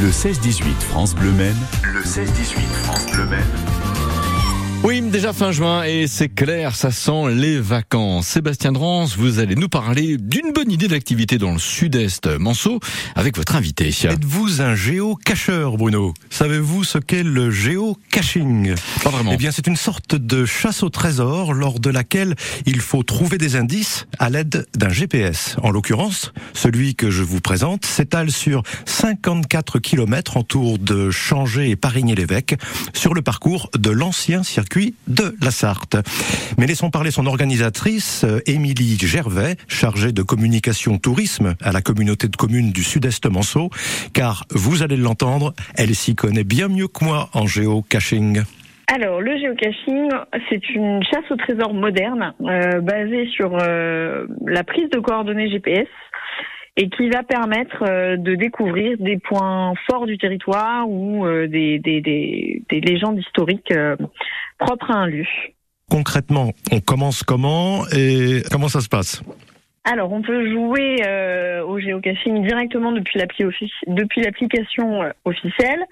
Le 16-18 France Bleu Maine. Le 16-18 France Bleu Maine. Oui, déjà fin juin et c'est clair, ça sent les vacances. Sébastien Drance, vous allez nous parler d'une bonne idée d'activité dans le sud-est Manceau avec votre invité. Êtes-vous un géocacheur, Bruno? Savez-vous ce qu'est le géocaching? Pas vraiment. Eh bien, c'est une sorte de chasse au trésor lors de laquelle il faut trouver des indices à l'aide d'un GPS. En l'occurrence, celui que je vous présente s'étale sur 54 km en tour de Changé et Parigné-l'Évêque sur le parcours de l'ancien circuit de la Sarthe. Mais laissons parler son organisatrice, euh, Émilie Gervais, chargée de communication tourisme à la communauté de communes du Sud-Est Manceau, car vous allez l'entendre, elle s'y connaît bien mieux que moi en géocaching. Alors, le géocaching, c'est une chasse au trésor moderne euh, basée sur euh, la prise de coordonnées GPS et qui va permettre de découvrir des points forts du territoire ou des, légendes historiques propres à un lieu. Concrètement, on commence comment et comment ça se passe? Alors, on peut jouer euh, au géocaching directement depuis l'appli depuis l'application euh, officielle,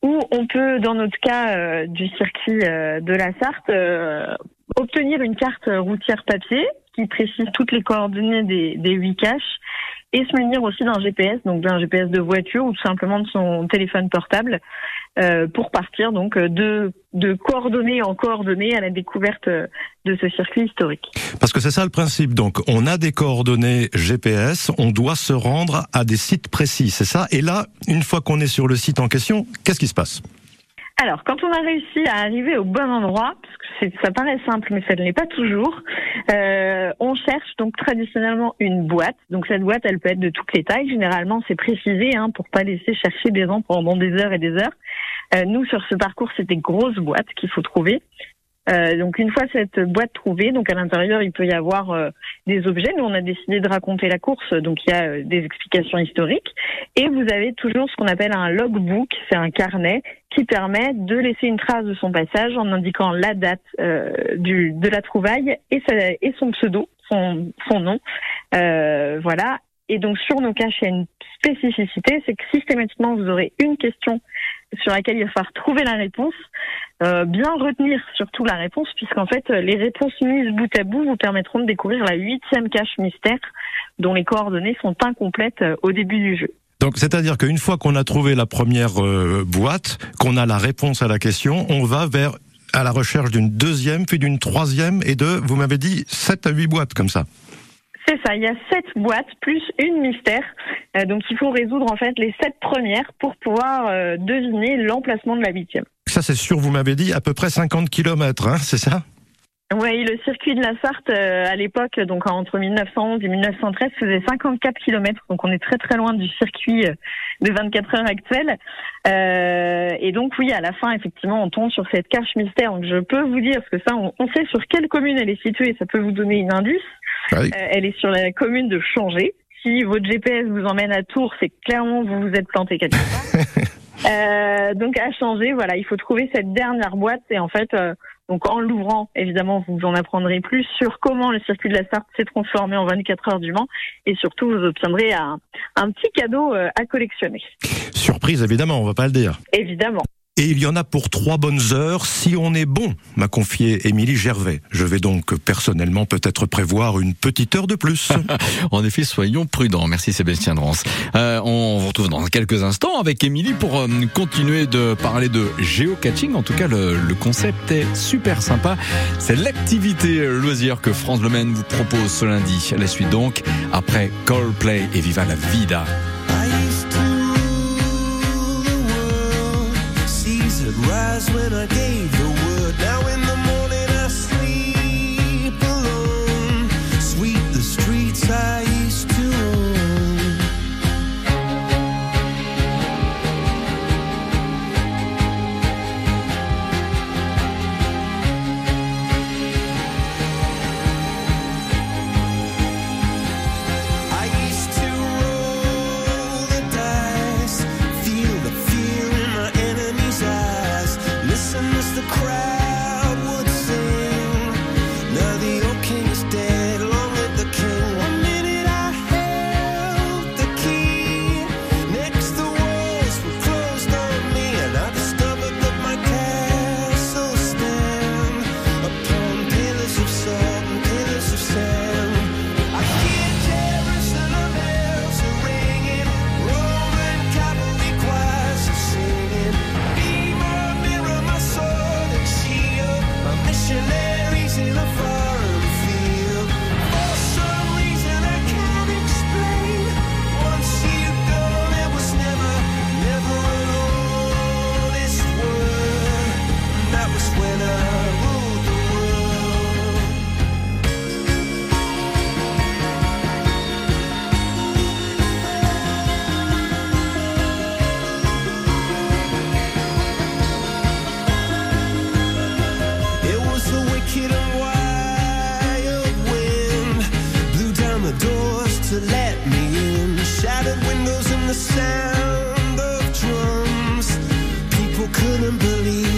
ou on peut, dans notre cas euh, du circuit de la Sarthe, obtenir une carte routière papier qui précise toutes les coordonnées des, des 8 caches et se munir aussi d'un GPS, donc d'un GPS de voiture ou tout simplement de son téléphone portable euh, pour partir donc de, de coordonnées en coordonnées à la découverte de ce circuit historique. Parce que c'est ça le principe. Donc on a des coordonnées GPS, on doit se rendre à des sites précis, c'est ça? Et là, une fois qu'on est sur le site en question, qu'est-ce qui se passe? Alors, quand on a réussi à arriver au bon endroit, parce que ça paraît simple, mais ça ne l'est pas toujours, euh, on cherche donc traditionnellement une boîte. Donc cette boîte, elle peut être de toutes les tailles. Généralement, c'est précisé hein, pour pas laisser chercher des gens pendant des heures et des heures. Euh, nous, sur ce parcours, c'est des grosses boîtes qu'il faut trouver. Euh, donc une fois cette boîte trouvée, donc à l'intérieur il peut y avoir euh, des objets. Nous on a décidé de raconter la course, donc il y a euh, des explications historiques. Et vous avez toujours ce qu'on appelle un logbook, c'est un carnet qui permet de laisser une trace de son passage en indiquant la date du, de la trouvaille et, et son pseudo, son, son nom. voilà. Et donc sur nos caches, il y a une spécificité, c'est que systématiquement vous aurez une question sur laquelle il va falloir trouver la réponse, euh, bien retenir surtout la réponse, puisqu'en fait les réponses mises bout à bout vous permettront de découvrir la huitième cache mystère dont les coordonnées sont incomplètes euh, au début du jeu. Donc, c'est-à-dire qu'une fois qu'on a trouvé la première euh, boîte, qu'on a la réponse à la question, on va vers à la recherche d'une deuxième, puis d'une troisième et de, vous m'avez dit, sept à huit boîtes comme ça. C'est ça, il y a sept boîtes plus une mystère. Euh, donc il faut résoudre en fait les sept premières pour pouvoir euh, deviner l'emplacement de la huitième. Ça c'est sûr, vous m'avez dit à peu près 50 km, hein, c'est ça? Oui, le circuit de la Sarthe euh, à l'époque, donc entre 1911 et 1913, faisait 54 km, donc on est très très loin du circuit de 24 heures actuel. Euh, et donc oui, à la fin, effectivement, on tombe sur cette cache mystère. Donc je peux vous dire, parce que ça, on, sait sur quelle commune elle est située, ça peut vous donner une indice. Ah euh, elle est sur la commune de Changé. Si votre GPS vous emmène à Tours, c'est clairement vous vous êtes planté quelque part. euh, donc à changer, voilà, il faut trouver cette dernière boîte et en fait, euh, donc en l'ouvrant, évidemment, vous en apprendrez plus sur comment le circuit de la Sarthe s'est transformé en 24 heures du Mans et surtout vous obtiendrez un, un petit cadeau à collectionner. Surprise, évidemment, on va pas le dire. Évidemment. Et il y en a pour trois bonnes heures si on est bon, m'a confié Émilie Gervais. Je vais donc personnellement peut-être prévoir une petite heure de plus. en effet, soyons prudents. Merci Sébastien Drance. Euh, on vous retrouve dans quelques instants avec Émilie pour euh, continuer de parler de géocaching. En tout cas, le, le concept est super sympa. C'est l'activité loisir que France Le Maine vous propose ce lundi. La suite donc, après Coldplay et Viva la Vida. Rise when I gave the the sound of drums. People couldn't believe.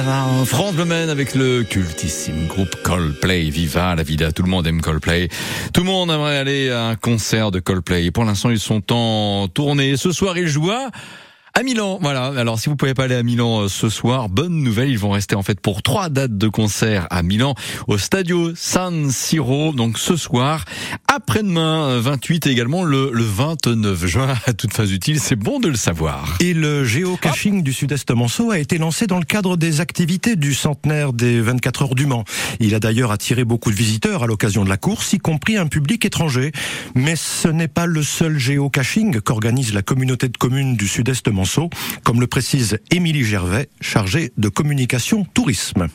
Ah, France Bleu avec le cultissime groupe Coldplay. Viva la vida, tout le monde aime Coldplay. Tout le monde aimerait aller à un concert de Coldplay. Pour l'instant, ils sont en tournée. Ce soir, ils jouent à Milan, voilà. Alors si vous pouvez pas aller à Milan euh, ce soir, bonne nouvelle, ils vont rester en fait pour trois dates de concert à Milan au Stadio San Siro. Donc ce soir, après-demain 28 et également le, le 29 juin à toute phase utile. C'est bon de le savoir. Et le géocaching du Sud-Est Manceau a été lancé dans le cadre des activités du centenaire des 24 heures du Mans. Il a d'ailleurs attiré beaucoup de visiteurs à l'occasion de la course, y compris un public étranger. Mais ce n'est pas le seul géocaching qu'organise la communauté de communes du Sud-Est Manceau comme le précise Émilie Gervais, chargée de communication tourisme.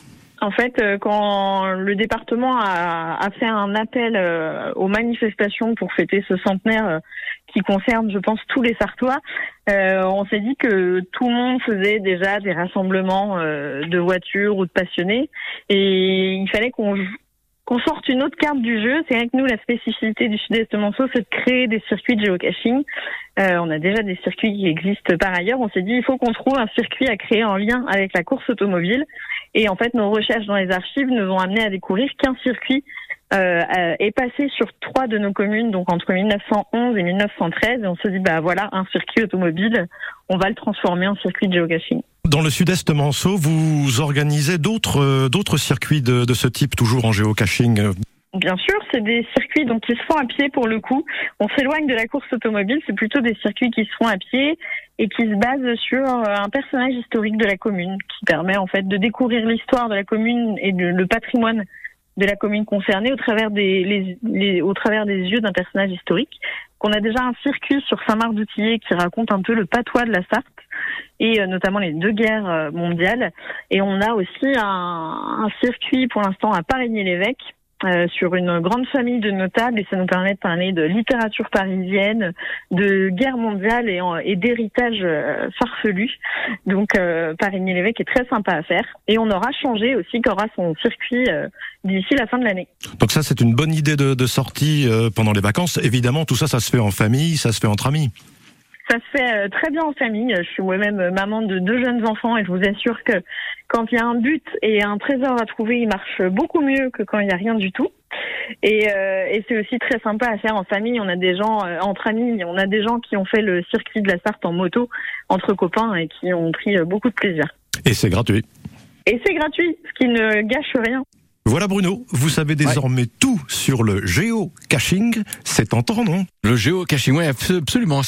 En fait, euh, quand le département a, fait un appel euh, aux manifestations pour fêter ce centenaire euh, qui concerne, je pense, tous les Sartois, on s'est dit que tout le monde faisait déjà des rassemblements de voitures ou de passionnés, et il fallait qu'on qu'on sorte une autre carte du jeu. C'est vrai que nous, la spécificité du Sud-Est Manceau, c'est de créer des circuits de géocaching. Euh, on a déjà des circuits qui existent par ailleurs. On s'est dit, il faut qu'on trouve un circuit à créer en lien avec la course automobile. Et en fait, nos recherches dans les archives nous ont amené à découvrir qu'un circuit euh, euh, est passé sur trois de nos communes, donc entre 1911 et 1913. Et on se dit, bah voilà, un circuit automobile, on va le transformer en circuit de géocaching. Dans le sud-est Manceau, vous organisez d'autres euh, d'autres circuits de, de, ce type, toujours en géocaching Bien sûr, c'est des circuits donc qui se font à pied pour le coup. On s'éloigne de la course automobile, c'est plutôt des circuits qui se font à pied et qui se basent sur un personnage historique de la commune, qui permet en fait de découvrir l'histoire de la commune et le patrimoine de la commune concernée au travers des, les, au travers des yeux d'un personnage historique. Qu'on a déjà un circuit sur Saint-Marc-d'Outillet qui raconte un peu le patois de la Sarthe et euh, notamment les deux guerres euh, mondiales. Et on a aussi un, circuit pour l'instant à Parigny-l'Évêque euh, sur une grande famille de notables et ça nous permet de parler de littérature parisienne, de guerre mondiale et, et d'héritage euh, farfelu. Donc euh, Parigny-l'Évêque est très sympa à faire et on aura changé aussi qu'aura son circuit d'ici la fin de l'année. Donc ça c'est une bonne idée de, de sortie pendant les vacances. Évidemment tout ça ça se fait en famille, ça se fait entre amis. Ça se fait euh, très bien en famille. Je suis moi-même euh, maman de deux jeunes enfants et je vous assure que quand il y a un but et un trésor à trouver, il marche beaucoup mieux que quand il n'y a rien du tout. Et, euh, et c'est aussi très sympa à faire en famille. On a des gens entre amis, on a des gens qui ont fait le circuit de la Sarthe en moto entre copains et qui ont pris beaucoup de plaisir. Et c'est gratuit. Et c'est gratuit, ce qui ne gâche rien. Voilà Bruno, vous savez désormais tout sur le géocaching. C'est tentant, non? Le géocaching, oui, absolument.